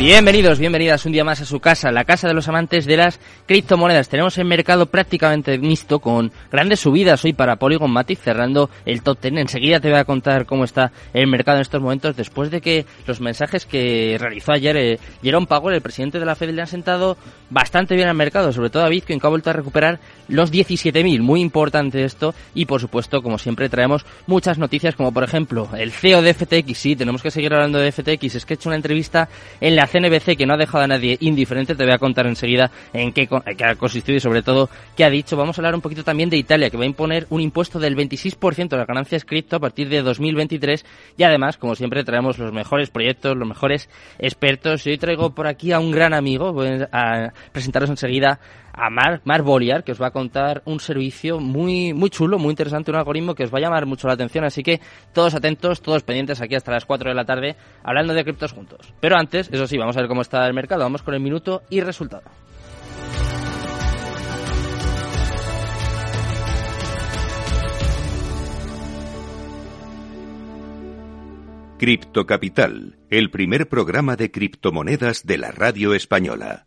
Bienvenidos, bienvenidas un día más a su casa, la casa de los amantes de las criptomonedas. Tenemos el mercado prácticamente mixto con grandes subidas hoy para Polygon Matic cerrando el top 10. Enseguida te voy a contar cómo está el mercado en estos momentos después de que los mensajes que realizó ayer eh, Jerome Powell, el presidente de la Fed, le han sentado bastante bien al mercado, sobre todo a Bitcoin que ha vuelto a recuperar los 17.000. Muy importante esto y por supuesto, como siempre, traemos muchas noticias como por ejemplo el CEO de FTX. Sí, tenemos que seguir hablando de FTX. Es que he hecho una entrevista en la CNBC que no ha dejado a nadie indiferente. Te voy a contar enseguida en qué, ha consistido y sobre todo qué ha dicho. Vamos a hablar un poquito también de Italia, que va a imponer un impuesto del 26% de las ganancias cripto a partir de 2023. Y además, como siempre, traemos los mejores proyectos, los mejores expertos. Y hoy traigo por aquí a un gran amigo. Voy a presentaros enseguida a Mark, Mark Boliar, que os va a contar un servicio muy, muy chulo, muy interesante, un algoritmo que os va a llamar mucho la atención. Así que todos atentos, todos pendientes aquí hasta las 4 de la tarde, hablando de criptos juntos. Pero antes, eso sí, vamos a ver cómo está el mercado. Vamos con el minuto y resultado. Cripto Capital, el primer programa de criptomonedas de la radio española.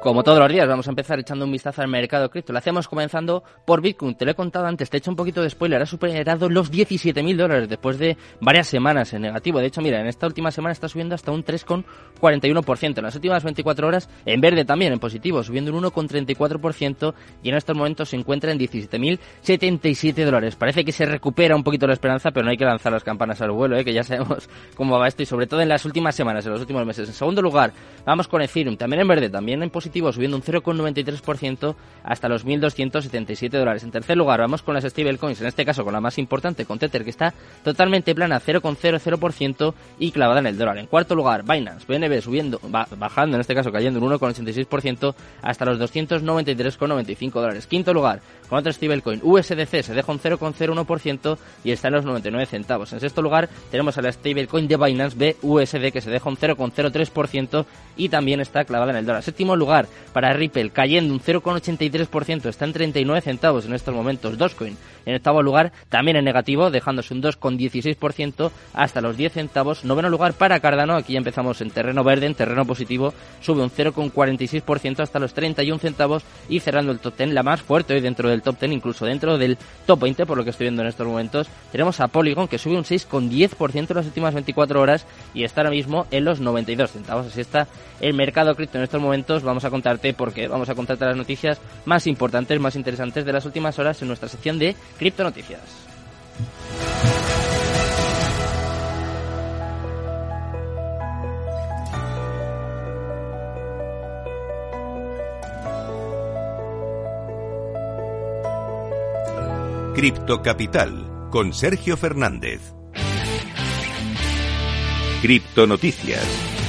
Como todos los días, vamos a empezar echando un vistazo al mercado cripto. Lo hacemos comenzando por Bitcoin. Te lo he contado antes, te he hecho un poquito de spoiler. Ha superado los 17.000 dólares después de varias semanas en negativo. De hecho, mira, en esta última semana está subiendo hasta un 3,41%. En las últimas 24 horas, en verde también, en positivo, subiendo un 1,34%. Y en estos momentos se encuentra en 17.077 dólares. Parece que se recupera un poquito la esperanza, pero no hay que lanzar las campanas al vuelo, ¿eh? que ya sabemos cómo va esto. Y sobre todo en las últimas semanas, en los últimos meses. En segundo lugar, vamos con Ethereum. También en verde, también en positivo subiendo un 0,93% hasta los 1.277 dólares. En tercer lugar, vamos con las stablecoins, en este caso con la más importante, con Tether, que está totalmente plana, 0,00% y clavada en el dólar. En cuarto lugar, Binance, BNB subiendo, bajando, en este caso cayendo un 1,86% hasta los 293,95 dólares. Quinto lugar, con otro stablecoin, USDC, se deja un 0,01% y está en los 99 centavos. En sexto lugar, tenemos a la stablecoin de Binance BUSD, que se deja un 0,03% y también está clavada en el dólar. Séptimo lugar, para Ripple, cayendo un 0,83%, está en 39 centavos en estos momentos. Dogecoin en octavo lugar, también en negativo, dejándose un 2,16% hasta los 10 centavos. Noveno lugar para Cardano, aquí ya empezamos en terreno verde, en terreno positivo, sube un 0,46% hasta los 31 centavos y cerrando el top 10, la más fuerte hoy dentro del top 10, incluso dentro del top 20, por lo que estoy viendo en estos momentos. Tenemos a Polygon, que sube un 6,10% en las últimas 24 horas y está ahora mismo en los 92 centavos. Así está el mercado cripto en estos momentos. Vamos a contarte porque vamos a contarte las noticias más importantes, más interesantes de las últimas horas en nuestra sección de Cripto Noticias. Cripto Capital con Sergio Fernández. Cripto Noticias.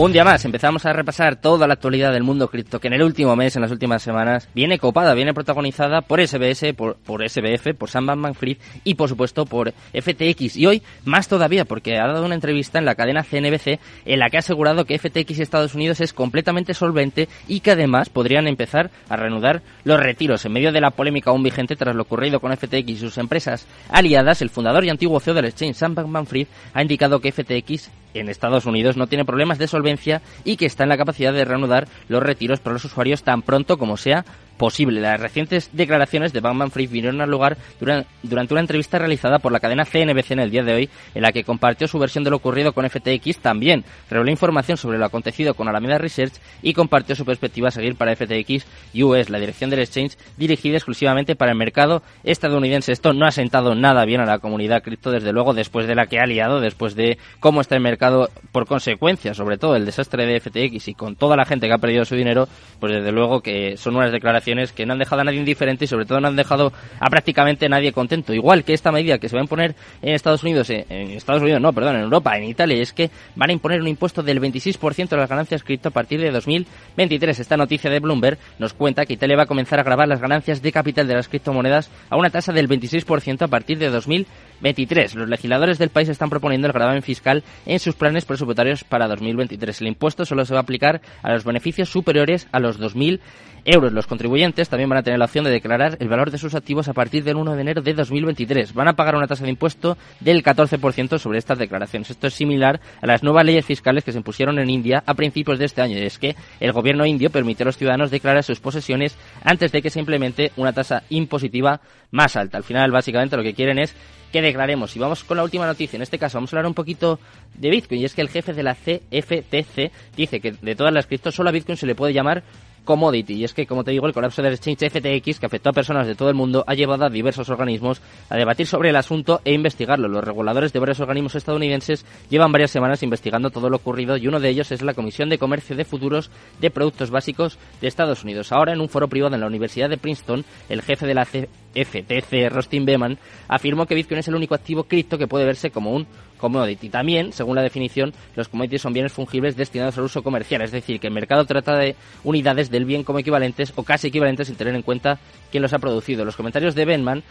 Un día más, empezamos a repasar toda la actualidad del mundo cripto que en el último mes, en las últimas semanas, viene copada, viene protagonizada por SBS, por, por SBF, por Sam Bankman-Fried y por supuesto por FTX. Y hoy más todavía porque ha dado una entrevista en la cadena CNBC en la que ha asegurado que FTX Estados Unidos es completamente solvente y que además podrían empezar a reanudar los retiros. En medio de la polémica aún vigente tras lo ocurrido con FTX y sus empresas aliadas, el fundador y antiguo CEO del exchange, Sam Bankman-Fried, ha indicado que FTX en Estados Unidos no tiene problemas de solvencia y que está en la capacidad de reanudar los retiros para los usuarios tan pronto como sea posible. Las recientes declaraciones de Bankman Fried vinieron al lugar durante una entrevista realizada por la cadena CNBC en el día de hoy, en la que compartió su versión de lo ocurrido con FTX. También reveló información sobre lo acontecido con Alameda Research y compartió su perspectiva a seguir para FTX US, la dirección del exchange dirigida exclusivamente para el mercado estadounidense. Esto no ha sentado nada bien a la comunidad cripto, desde luego, después de la que ha liado, después de cómo está el mercado por consecuencia, sobre todo el desastre de FTX y con toda la gente que ha perdido su dinero, pues desde luego que son unas declaraciones que no han dejado a nadie indiferente y sobre todo no han dejado a prácticamente nadie contento. Igual que esta medida que se va a imponer en Estados Unidos, eh, en Estados Unidos no, perdón, en Europa, en Italia, es que van a imponer un impuesto del 26% de las ganancias cripto a partir de 2023. Esta noticia de Bloomberg nos cuenta que Italia va a comenzar a grabar las ganancias de capital de las criptomonedas a una tasa del 26% a partir de 2023 2023. Los legisladores del país están proponiendo el gravamen fiscal en sus planes presupuestarios para 2023. El impuesto solo se va a aplicar a los beneficios superiores a los 2.000 euros. Los contribuyentes también van a tener la opción de declarar el valor de sus activos a partir del 1 de enero de 2023. Van a pagar una tasa de impuesto del 14% sobre estas declaraciones. Esto es similar a las nuevas leyes fiscales que se impusieron en India a principios de este año. Y es que el gobierno indio permite a los ciudadanos declarar sus posesiones antes de que se implemente una tasa impositiva más alta. Al final, básicamente, lo que quieren es que declaremos. Y vamos con la última noticia. En este caso, vamos a hablar un poquito de Bitcoin. Y es que el jefe de la CFTC dice que de todas las criptos, solo a Bitcoin se le puede llamar commodity. Y es que, como te digo, el colapso del exchange FTX, que afectó a personas de todo el mundo, ha llevado a diversos organismos a debatir sobre el asunto e investigarlo. Los reguladores de varios organismos estadounidenses llevan varias semanas investigando todo lo ocurrido y uno de ellos es la Comisión de Comercio de Futuros de Productos Básicos de Estados Unidos. Ahora, en un foro privado en la Universidad de Princeton, el jefe de la FTC, Rustin Beman, afirmó que Bitcoin es el único activo cripto que puede verse como un commodity. También, según la definición, los commodities son bienes fungibles destinados al uso comercial, es decir, que el mercado trata de unidades del bien como equivalentes o casi equivalentes sin tener en cuenta quién los ha producido. Los comentarios de Benman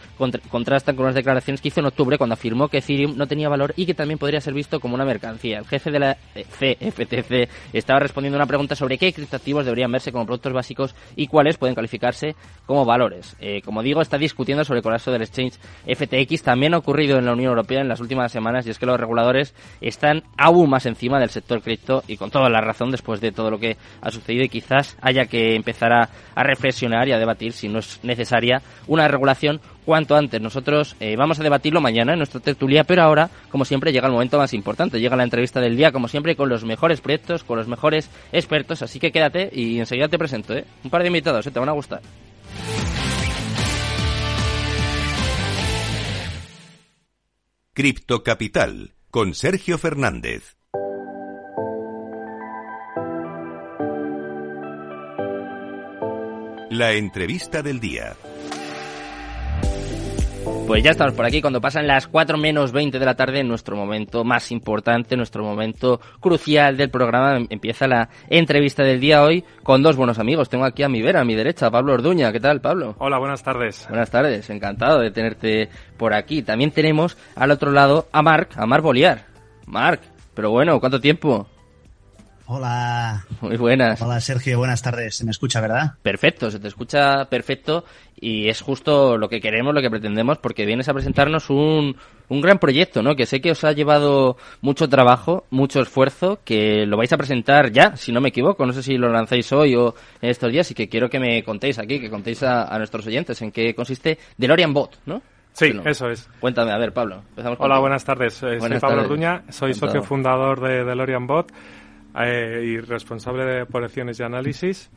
contrastan con las declaraciones que hizo en octubre cuando afirmó que Ethereum no tenía valor y que también podría ser visto como una mercancía. El jefe de la CFTC estaba respondiendo una pregunta sobre qué criptoactivos deberían verse como productos básicos y cuáles pueden calificarse como valores. Eh, como digo, está discutiendo sobre el colapso del exchange FTX. También ha ocurrido en la Unión Europea en las últimas semanas y es que los reguladores están aún más encima del sector cripto y con toda la razón después de todo lo que ha sucedido y quizás haya que empezar a, reflexionar y a debatir si no es necesaria una regulación cuanto antes. Nosotros eh, vamos a debatirlo mañana en nuestra tertulia, pero ahora, como siempre, llega el momento más importante. Llega la entrevista del día, como siempre, con los mejores proyectos, con los mejores expertos. Así que quédate y enseguida te presento. ¿eh? Un par de invitados, ¿eh? te van a gustar. Cripto Capital con Sergio Fernández. La entrevista del día. Pues ya estamos por aquí cuando pasan las 4 menos 20 de la tarde, en nuestro momento más importante, nuestro momento crucial del programa. Empieza la entrevista del día hoy con dos buenos amigos. Tengo aquí a mi vera, a mi derecha, Pablo Orduña. ¿Qué tal, Pablo? Hola, buenas tardes. Buenas tardes, encantado de tenerte por aquí. También tenemos al otro lado a Marc, a Marc Boliar. Marc, pero bueno, ¿cuánto tiempo? Hola. Muy buenas. Hola Sergio, buenas tardes. Se me escucha, ¿verdad? Perfecto, se te escucha perfecto y es justo lo que queremos, lo que pretendemos, porque vienes a presentarnos un, un gran proyecto, ¿no? Que sé que os ha llevado mucho trabajo, mucho esfuerzo, que lo vais a presentar ya, si no me equivoco. No sé si lo lanzáis hoy o en estos días y que quiero que me contéis aquí, que contéis a, a nuestros oyentes en qué consiste DeLorean Bot, ¿no? Sí, eso es. Cuéntame, a ver, Pablo. Hola, buenas tardes. Eh, soy Pablo Orduña, soy socio fundador de DeLorean Bot eh, y responsable de operaciones y análisis.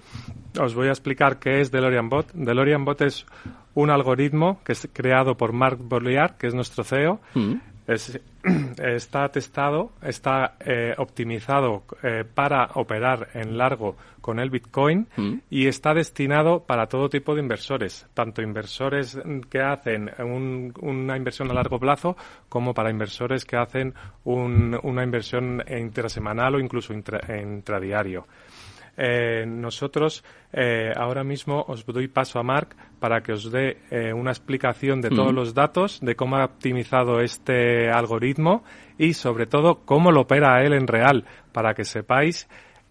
Os voy a explicar qué es DeLorean Bot. DeLorean Bot es un algoritmo que es creado por Mark Bolliard, que es nuestro CEO, mm está testado, está eh, optimizado eh, para operar en largo con el Bitcoin mm. y está destinado para todo tipo de inversores, tanto inversores que hacen una inversión a largo plazo como para inversores que hacen una inversión intrasemanal o incluso intradiario. Eh, nosotros eh, ahora mismo os doy paso a Mark para que os dé eh, una explicación de todos los datos, de cómo ha optimizado este algoritmo y sobre todo cómo lo opera él en real, para que sepáis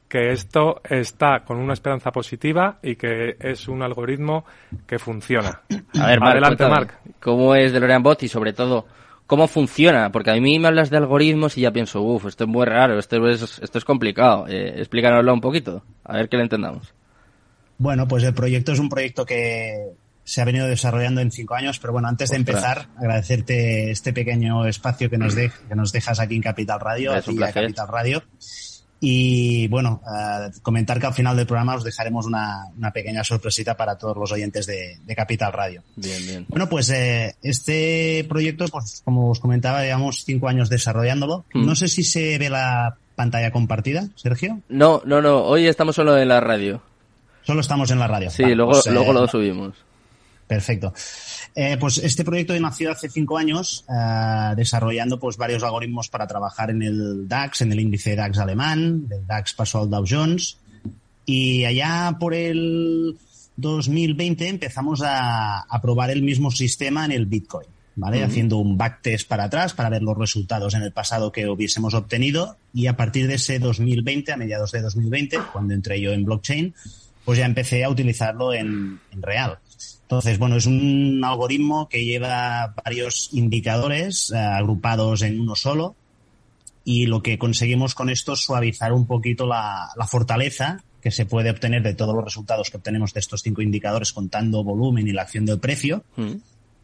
que esto está con una esperanza positiva y que es un algoritmo que funciona. A ver, Adelante, Mark. ¿Cómo es DeLorean Bot y sobre todo cómo funciona, porque a mí me hablas de algoritmos y ya pienso, uff, esto es muy raro, esto es, esto es complicado. Eh, explícanoslo un poquito, a ver que lo entendamos. Bueno, pues el proyecto es un proyecto que se ha venido desarrollando en cinco años, pero bueno, antes de empezar, agradecerte este pequeño espacio que nos, de, que nos dejas aquí en Capital Radio, aquí Capital Radio. Y bueno, eh, comentar que al final del programa os dejaremos una, una pequeña sorpresita para todos los oyentes de, de Capital Radio. Bien, bien. Bueno, pues eh, este proyecto, pues como os comentaba, llevamos cinco años desarrollándolo. Hmm. No sé si se ve la pantalla compartida, Sergio. No, no, no. Hoy estamos solo en la radio. Solo estamos en la radio. Sí, luego, pues, luego eh, lo subimos. Perfecto. Eh, pues este proyecto nació hace cinco años eh, desarrollando pues varios algoritmos para trabajar en el DAX, en el índice DAX alemán, del DAX pasó al Dow Jones y allá por el 2020 empezamos a, probar el mismo sistema en el Bitcoin. ¿vale? Haciendo un backtest para atrás para ver los resultados en el pasado que hubiésemos obtenido y a partir de ese 2020, a mediados de 2020, cuando entré yo en blockchain, pues ya empecé a utilizarlo en, real. Entonces, bueno, es un algoritmo que lleva varios indicadores eh, agrupados en uno solo y lo que conseguimos con esto es suavizar un poquito la, fortaleza que se puede obtener de todos los resultados que obtenemos de estos cinco indicadores contando volumen y la acción del precio. Mm.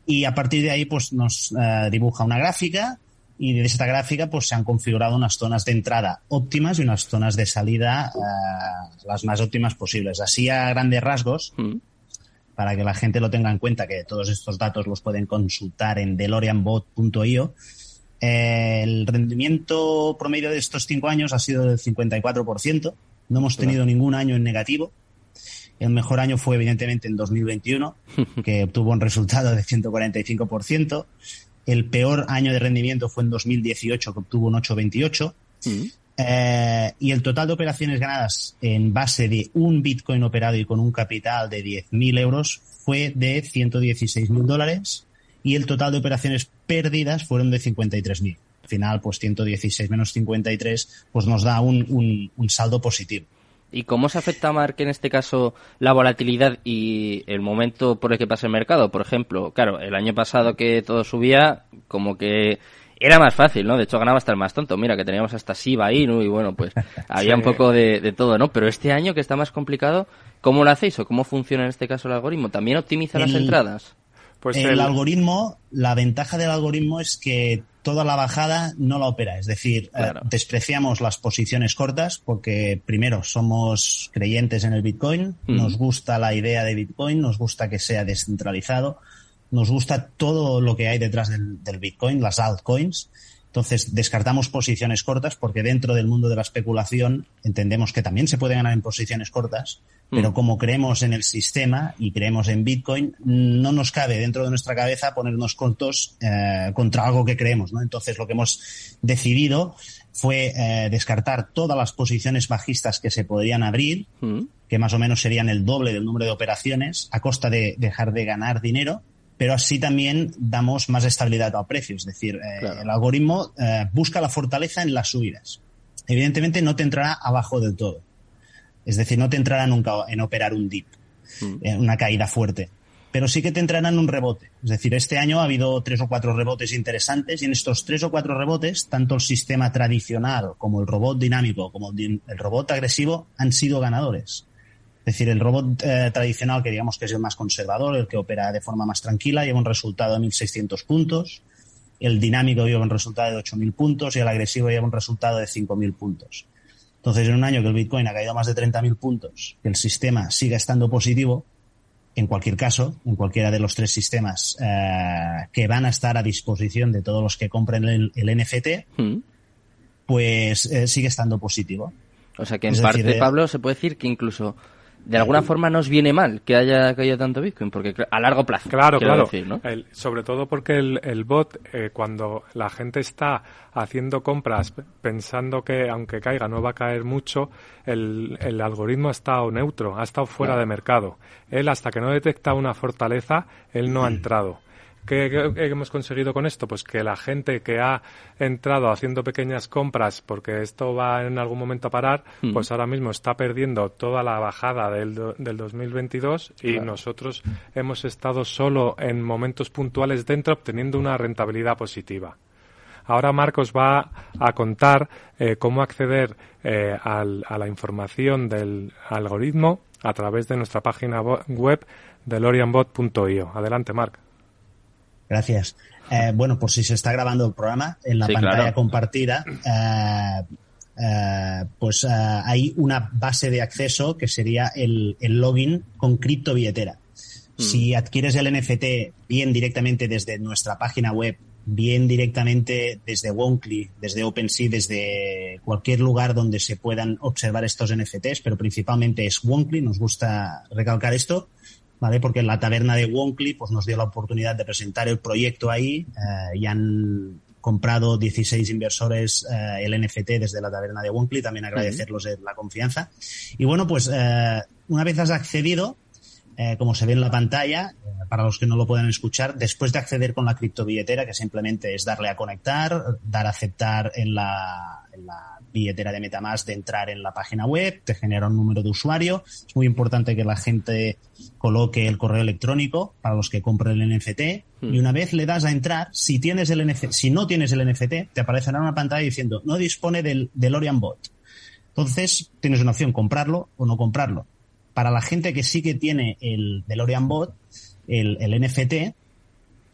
Y a partir de ahí, pues nos eh, dibuja una gráfica y de esta gráfica pues se han configurado unas zonas de entrada óptimas y unas zonas de salida eh, las más óptimas posibles. Así a grandes rasgos, mm. para que la gente lo tenga en cuenta, que todos estos datos los pueden consultar en delorianbot.io, eh, el rendimiento promedio de estos cinco años ha sido del 54%. No hemos tenido ningún año en negativo. El mejor año fue evidentemente en 2021, que obtuvo un resultado de 145%. El peor año de rendimiento fue en 2018, que obtuvo un 828. Mm. Eh, y el total de operaciones ganadas en base de un Bitcoin operado y con un capital de 10.000 euros fue de 116.000 dólares y el total de operaciones perdidas fueron de 53.000. Al final, pues 116 menos 53, pues nos da un, un saldo positivo. ¿Y cómo se afecta, Mark, en este caso, la volatilidad y el momento por el que pasa el mercado? Por ejemplo, claro, el año pasado que todo subía, como que era más fácil, ¿no? De hecho, ganaba hasta el más tonto. Mira, que teníamos hasta Siba ahí, ¿no? Y bueno, pues había un poco de, todo, ¿no? Pero este año que está más complicado, ¿cómo lo hacéis o cómo funciona en este caso el algoritmo? ¿También optimiza las entradas? Pues el, algoritmo, la ventaja del algoritmo es que toda la bajada no la opera. Es decir, eh, despreciamos las posiciones cortas porque primero somos creyentes en el Bitcoin, nos gusta la idea de Bitcoin, nos gusta que sea descentralizado, nos gusta todo lo que hay detrás del, del Bitcoin, las altcoins. Entonces, descartamos posiciones cortas porque dentro del mundo de la especulación entendemos que también se puede ganar en posiciones cortas, pero mm. como creemos en el sistema y creemos en Bitcoin, no nos cabe dentro de nuestra cabeza ponernos cortos eh, contra algo que creemos. ¿no? Entonces, lo que hemos decidido fue eh, descartar todas las posiciones bajistas que se podrían abrir, mm. que más o menos serían el doble del número de operaciones, a costa de dejar de ganar dinero pero así también damos más estabilidad al precio. Es decir, eh, el algoritmo eh, busca la fortaleza en las subidas. Evidentemente no te entrará abajo del todo. Es decir, no te entrará nunca en operar un dip, mm. eh, una caída fuerte. Pero sí que te entrará en un rebote. Es decir, este año ha habido tres o cuatro rebotes interesantes y en estos tres o cuatro rebotes, tanto el sistema tradicional como el robot dinámico como el robot agresivo han sido ganadores. Es decir, el robot eh, tradicional, que digamos que es el más conservador, el que opera de forma más tranquila, lleva un resultado de 1.600 puntos. El dinámico lleva un resultado de 8.000 puntos y el agresivo lleva un resultado de 5.000 puntos. Entonces, en un año que el Bitcoin ha caído más de 30.000 puntos, que el sistema siga estando positivo, en cualquier caso, en cualquiera de los tres sistemas eh, que van a estar a disposición de todos los que compren el, NFT, hmm. pues eh, sigue estando positivo. O sea que en parte, Pablo, se puede decir que incluso de alguna forma nos viene mal que haya caído tanto Bitcoin, porque a largo plazo. Claro, claro. sobre todo porque el, bot, eh, cuando la gente está haciendo compras pensando que aunque caiga no va a caer mucho, el, algoritmo ha estado neutro, ha estado fuera de mercado. Él, hasta que no detecta una fortaleza, él no ha entrado. ¿Qué, hemos conseguido con esto? Pues que la gente que ha entrado haciendo pequeñas compras porque esto va en algún momento a parar, hmm. pues ahora mismo está perdiendo toda la bajada del, del 2022 y nosotros hemos estado solo en momentos puntuales dentro obteniendo una rentabilidad positiva. Ahora Marcos va a contar eh, cómo acceder eh, a la información del algoritmo a través de nuestra página web delorianbot.io. Adelante, Marc. Gracias. Eh, bueno, por si se está grabando el programa, en la pantalla compartida, eh, eh, pues hay una base de acceso que sería el, login con criptobilletera. Mm. Si adquieres el NFT bien directamente desde nuestra página web, bien directamente desde Wonkly, desde OpenSea, desde cualquier lugar donde se puedan observar estos NFTs, pero principalmente es Wonkly, nos gusta recalcar esto, ¿vale? Porque la taberna de Wonkly pues, nos dio la oportunidad de presentar el proyecto ahí eh, y han comprado 16 inversores eh, el NFT desde la taberna de Wonkly, también agradecerlos la confianza. Y bueno, pues eh, una vez has accedido, eh, como se ve en la pantalla, eh, para los que no lo puedan escuchar, después de acceder con la criptobilletera, que simplemente es darle a conectar, dar a aceptar en la, en la billetera de Metamask de entrar en la página web, te genera un número de usuario. Es muy importante que la gente coloque el correo electrónico para los que compren el NFT hmm. y una vez le das a entrar, si tienes el NFT, si no tienes el NFT, te aparecerá una pantalla diciendo no dispone del DeLorean Bot. Entonces, tienes una opción, comprarlo o no comprarlo. Para la gente que sí que tiene el DeLorean Bot, el, el NFT,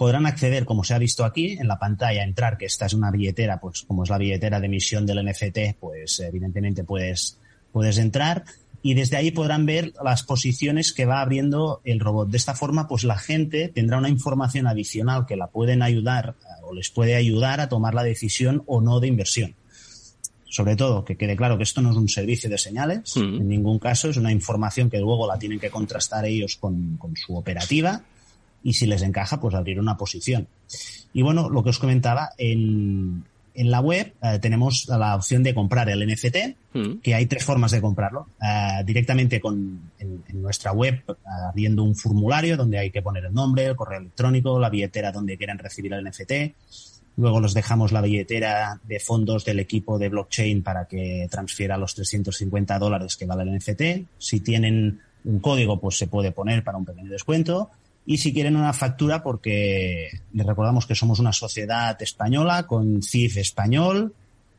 podrán acceder, como se ha visto aquí, en la pantalla, entrar, que esta es una billetera, pues como es la billetera de emisión del NFT, pues evidentemente puedes, puedes entrar y desde ahí podrán ver las posiciones que va abriendo el robot. De esta forma, pues la gente tendrá una información adicional que la pueden ayudar o les puede ayudar a tomar la decisión o no de inversión. Sobre todo, que quede claro que esto no es un servicio de señales, mm. en ningún caso, es una información que luego la tienen que contrastar ellos con, con su operativa y si les encaja, pues abrir una posición. Y bueno, lo que os comentaba, en, en la web eh, tenemos la opción de comprar el NFT, mm. que hay tres formas de comprarlo. Eh, directamente con, en, nuestra web, abriendo un formulario donde hay que poner el nombre, el correo electrónico, la billetera donde quieren recibir el NFT. Luego los dejamos la billetera de fondos del equipo de blockchain para que transfiera los 350 dólares que vale el NFT. Si tienen un código, pues se puede poner para un pequeño descuento y si quieren una factura porque les recordamos que somos una sociedad española con CIF español,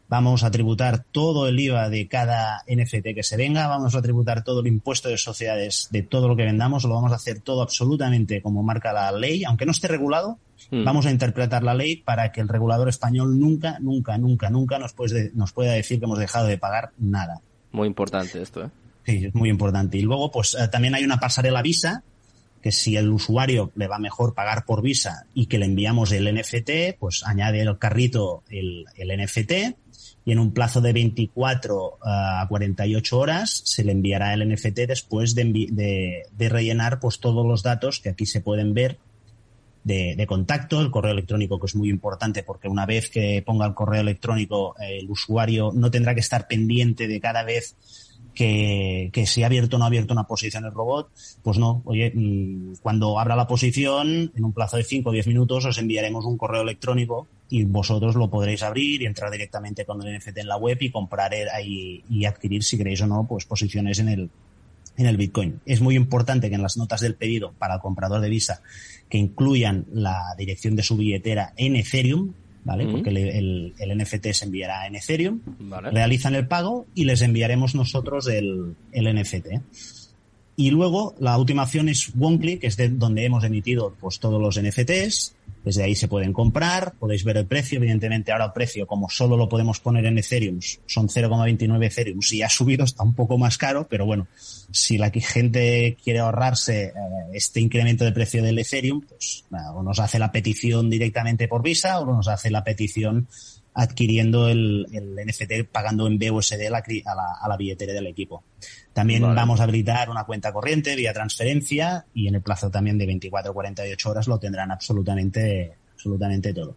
vamos a tributar todo el IVA de cada NFT que se venga, vamos a tributar todo el impuesto de sociedades de todo lo que vendamos, lo vamos a hacer todo absolutamente como marca la ley, aunque no esté regulado, hmm. vamos a interpretar la ley para que el regulador español nunca, nunca, nunca, nunca nos, puede, nos pueda decir que hemos dejado de pagar nada. Muy importante esto, ¿eh? Sí, es muy importante. Y luego, pues eh, también hay una pasarela Visa que si el usuario le va mejor pagar por Visa y que le enviamos el NFT, pues añade el carrito el, el NFT y en un plazo de 24 a 48 horas se le enviará el NFT después de, rellenar pues todos los datos que aquí se pueden ver de, contacto, el correo electrónico que es muy importante porque una vez que ponga el correo electrónico el usuario no tendrá que estar pendiente de cada vez que, que si ha abierto o no ha abierto una posición el robot, pues no, oye, mm, cuando abra la posición, en un plazo de 5 o 10 minutos os enviaremos un correo electrónico y vosotros lo podréis abrir y entrar directamente con el NFT en la web y comprar ahí y adquirir, si queréis o no, pues posiciones en el, en el Bitcoin. Es muy importante que en las notas del pedido para el comprador de Visa que incluyan la dirección de su billetera en Ethereum, ¿vale? Porque el, el, NFT se enviará en Ethereum, realizan el pago y les enviaremos nosotros el, el NFT. Y luego la última opción es OneClick, que es de donde hemos emitido pues todos los NFTs. Desde ahí se pueden comprar, podéis ver el precio. Evidentemente ahora el precio, como solo lo podemos poner en Ethereum, son 0,29 Ethereum. Si ha subido está un poco más caro, pero bueno, si la gente quiere ahorrarse eh, este incremento de precio del Ethereum, pues o nos hace la petición directamente por Visa o nos hace la petición adquiriendo el, el NFT pagando en BUSD a la, a la, billetera del equipo. También vamos a habilitar una cuenta corriente vía transferencia y en el plazo también de 24 o 48 horas lo tendrán absolutamente, absolutamente todo.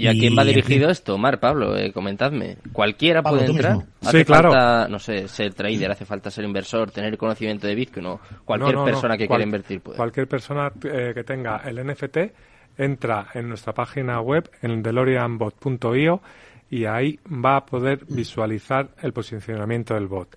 ¿Y a quién va dirigido esto, Mar, Pablo? Eh, comentadme. ¿Cualquiera puede entrar? ¿Hace sí, claro. Falta, no sé, ser trader, hace falta ser inversor, tener conocimiento de Bitcoin o cualquier persona que quiera invertir puede. Cualquier persona eh, que tenga el NFT entra en nuestra página web en delorianbot.io y ahí va a poder visualizar el posicionamiento del bot.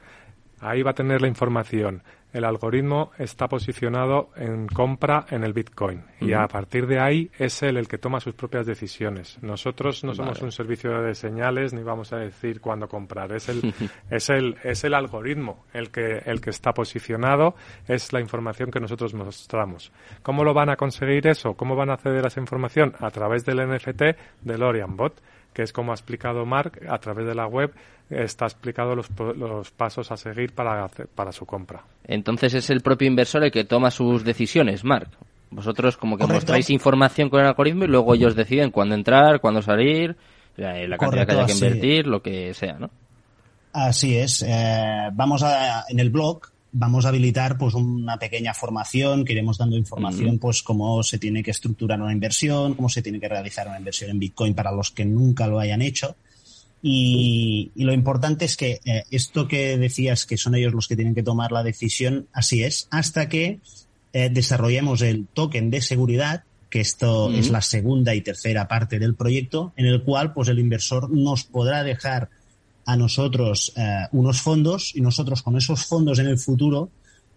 Ahí va a tener la información el algoritmo está posicionado en compra en el Bitcoin y a partir de ahí es él el que toma sus propias decisiones. Nosotros no somos un servicio de señales ni vamos a decir cuándo comprar. Es el, es el, es el algoritmo el que, el que está posicionado, es la información que nosotros mostramos. ¿Cómo lo van a conseguir eso? ¿Cómo van a acceder a esa información? A través del NFT del OrianBot que es como ha explicado Mark a través de la web, está explicado los, los pasos a seguir para, para su compra. Entonces es el propio inversor el que toma sus decisiones, Mark. Vosotros como que mostráis información con el algoritmo y luego ellos deciden cuándo entrar, cuándo salir, la, cantidad que haya que invertir, lo que sea, ¿no? Así es. Eh, vamos a, en el blog vamos a habilitar pues una pequeña formación que iremos dando información pues cómo se tiene que estructurar una inversión, cómo se tiene que realizar una inversión en Bitcoin para los que nunca lo hayan hecho. Y, lo importante es que eh, esto que decías que son ellos los que tienen que tomar la decisión, así es, hasta que eh, desarrollemos el token de seguridad, que esto es la segunda y tercera parte del proyecto, en el cual pues el inversor nos podrá dejar a nosotros eh, unos fondos y nosotros con esos fondos en el futuro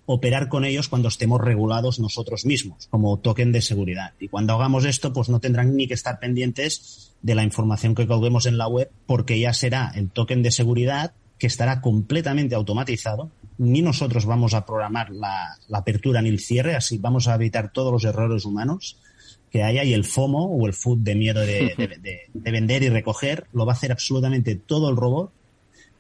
operar con ellos cuando estemos regulados nosotros mismos, como token de seguridad. Y cuando hagamos esto, pues no tendrán ni que estar pendientes de la información que colguemos en la web, porque ya será el token de seguridad que estará completamente automatizado. Ni nosotros vamos a programar la, apertura ni el cierre, así vamos a evitar todos los errores humanos que haya y el FOMO o el food de miedo de, de vender y recoger lo va a hacer absolutamente todo el robot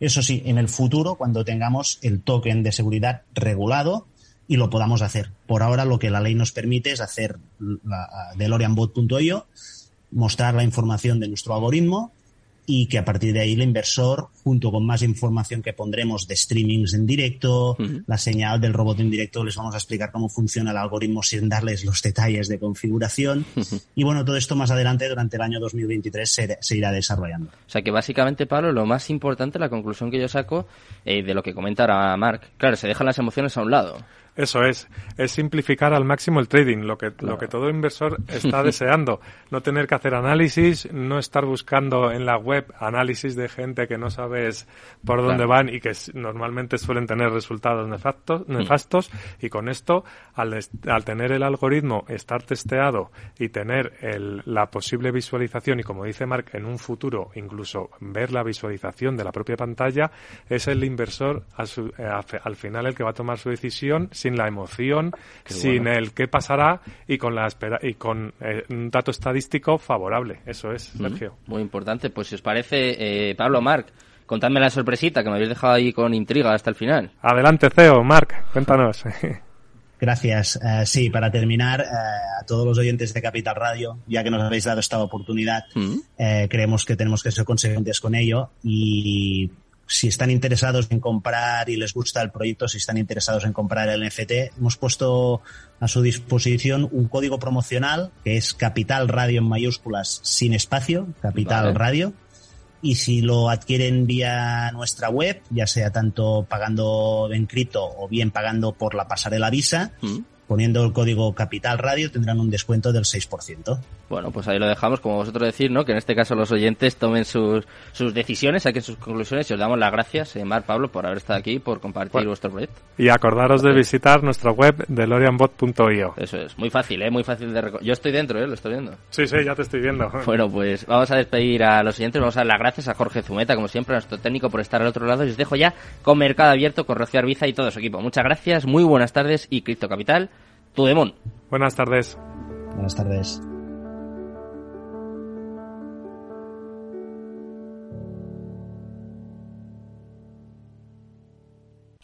eso sí, en el futuro, cuando tengamos el token de seguridad regulado y lo podamos hacer. Por ahora, lo que la ley nos permite es hacer la, DeLoreanBot.io, mostrar la información de nuestro algoritmo y que a partir de ahí el inversor, junto con más información que pondremos de streamings en directo, la señal del robot en directo, les vamos a explicar cómo funciona el algoritmo sin darles los detalles de configuración. Y bueno, todo esto más adelante, durante el año 2023, se, se, irá desarrollando. O sea que básicamente, Pablo, lo más importante, la conclusión que yo saco eh, de lo que comentara Mark, claro, se dejan las emociones a un lado. Eso es, es simplificar al máximo el trading, lo que, lo que todo inversor está deseando. No tener que hacer análisis, no estar buscando en la web análisis de gente que no sabes por dónde van y que normalmente suelen tener resultados nefastos, mm. nefastos y con esto, al, al tener el algoritmo estar testeado y tener el, la posible visualización y como dice Mark, en un futuro incluso ver la visualización de la propia pantalla, es el inversor eh, al final el que va a tomar su decisión sin la emoción, sin el qué pasará y con la espera y con eh, un dato estadístico favorable. Eso es, Sergio. muy importante. Pues si os parece, eh, Pablo, Marc, contadme la sorpresita que me habéis dejado ahí con intriga hasta el final. Adelante, CEO, Marc, cuéntanos. Gracias. Eh, sí, para terminar, a todos los oyentes de Capital Radio, ya que nos habéis dado esta oportunidad, creemos que tenemos que ser consecuentes con ello y si están interesados en comprar y les gusta el proyecto, si están interesados en comprar el NFT, hemos puesto a su disposición un código promocional que es Capital Radio en mayúsculas sin espacio, Capital Radio. Y si lo adquieren vía nuestra web, ya sea tanto pagando en cripto o bien pagando por la pasarela Visa, mm poniendo el código Capital Radio tendrán un descuento del 6%. Bueno, pues ahí lo dejamos, como vosotros decir, ¿no? Que en este caso los oyentes tomen sus, sus decisiones, saquen sus conclusiones y os damos las gracias, eh, Mar, Pablo, por haber estado aquí por compartir vuestro proyecto. Y acordaros de visitar nuestra web delorianbot.io. Eso es, muy fácil, ¿eh? Muy fácil de Yo estoy dentro, ¿eh? Lo estoy viendo. Sí, sí, ya te estoy viendo. Bueno, pues vamos a despedir a los oyentes, vamos a dar las gracias a Jorge Zumeta, como siempre, a nuestro técnico, por estar al otro lado y os dejo ya con Mercado Abierto, con Rocío Arbiza y todo su equipo. Muchas gracias, muy buenas tardes y Cripto Capital Tudemón. Buenas tardes. Buenas tardes.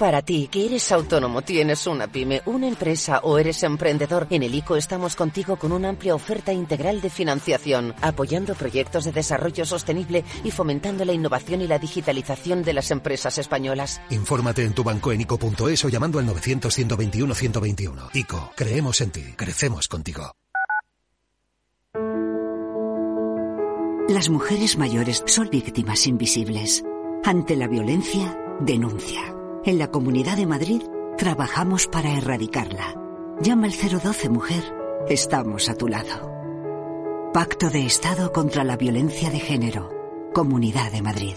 Para ti, que eres autónomo, tienes una pyme, una empresa o eres emprendedor, en el ICO estamos contigo con una amplia oferta integral de financiación, apoyando proyectos de desarrollo sostenible y fomentando la innovación y la digitalización de las empresas españolas. Infórmate en tu banco en ICO.es o llamando al 900-121-121. ICO, creemos en ti, crecemos contigo. Las mujeres mayores son víctimas invisibles. Ante la violencia, denuncia. En la Comunidad de Madrid trabajamos para erradicarla. Llama al 012 Mujer. Estamos a tu lado. Pacto de Estado contra la Violencia de Género. Comunidad de Madrid.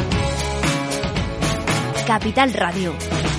Capital Radio.